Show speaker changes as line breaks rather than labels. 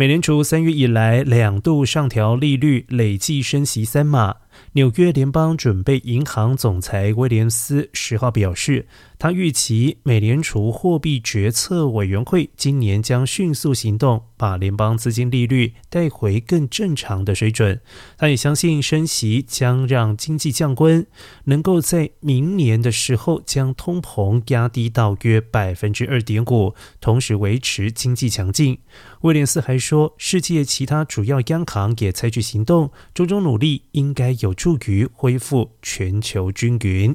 美联储三月以来两度上调利率，累计升息三码。纽约联邦准备银行总裁威廉斯十号表示，他预期美联储货币决策委员会今年将迅速行动，把联邦资金利率带回更正常的水准。他也相信升息将让经济降温，能够在明年的时候将通膨压低到约百分之二点五，同时维持经济强劲。威廉斯还说，世界其他主要央行也采取行动，种种努力应该有有助于恢复全球均匀。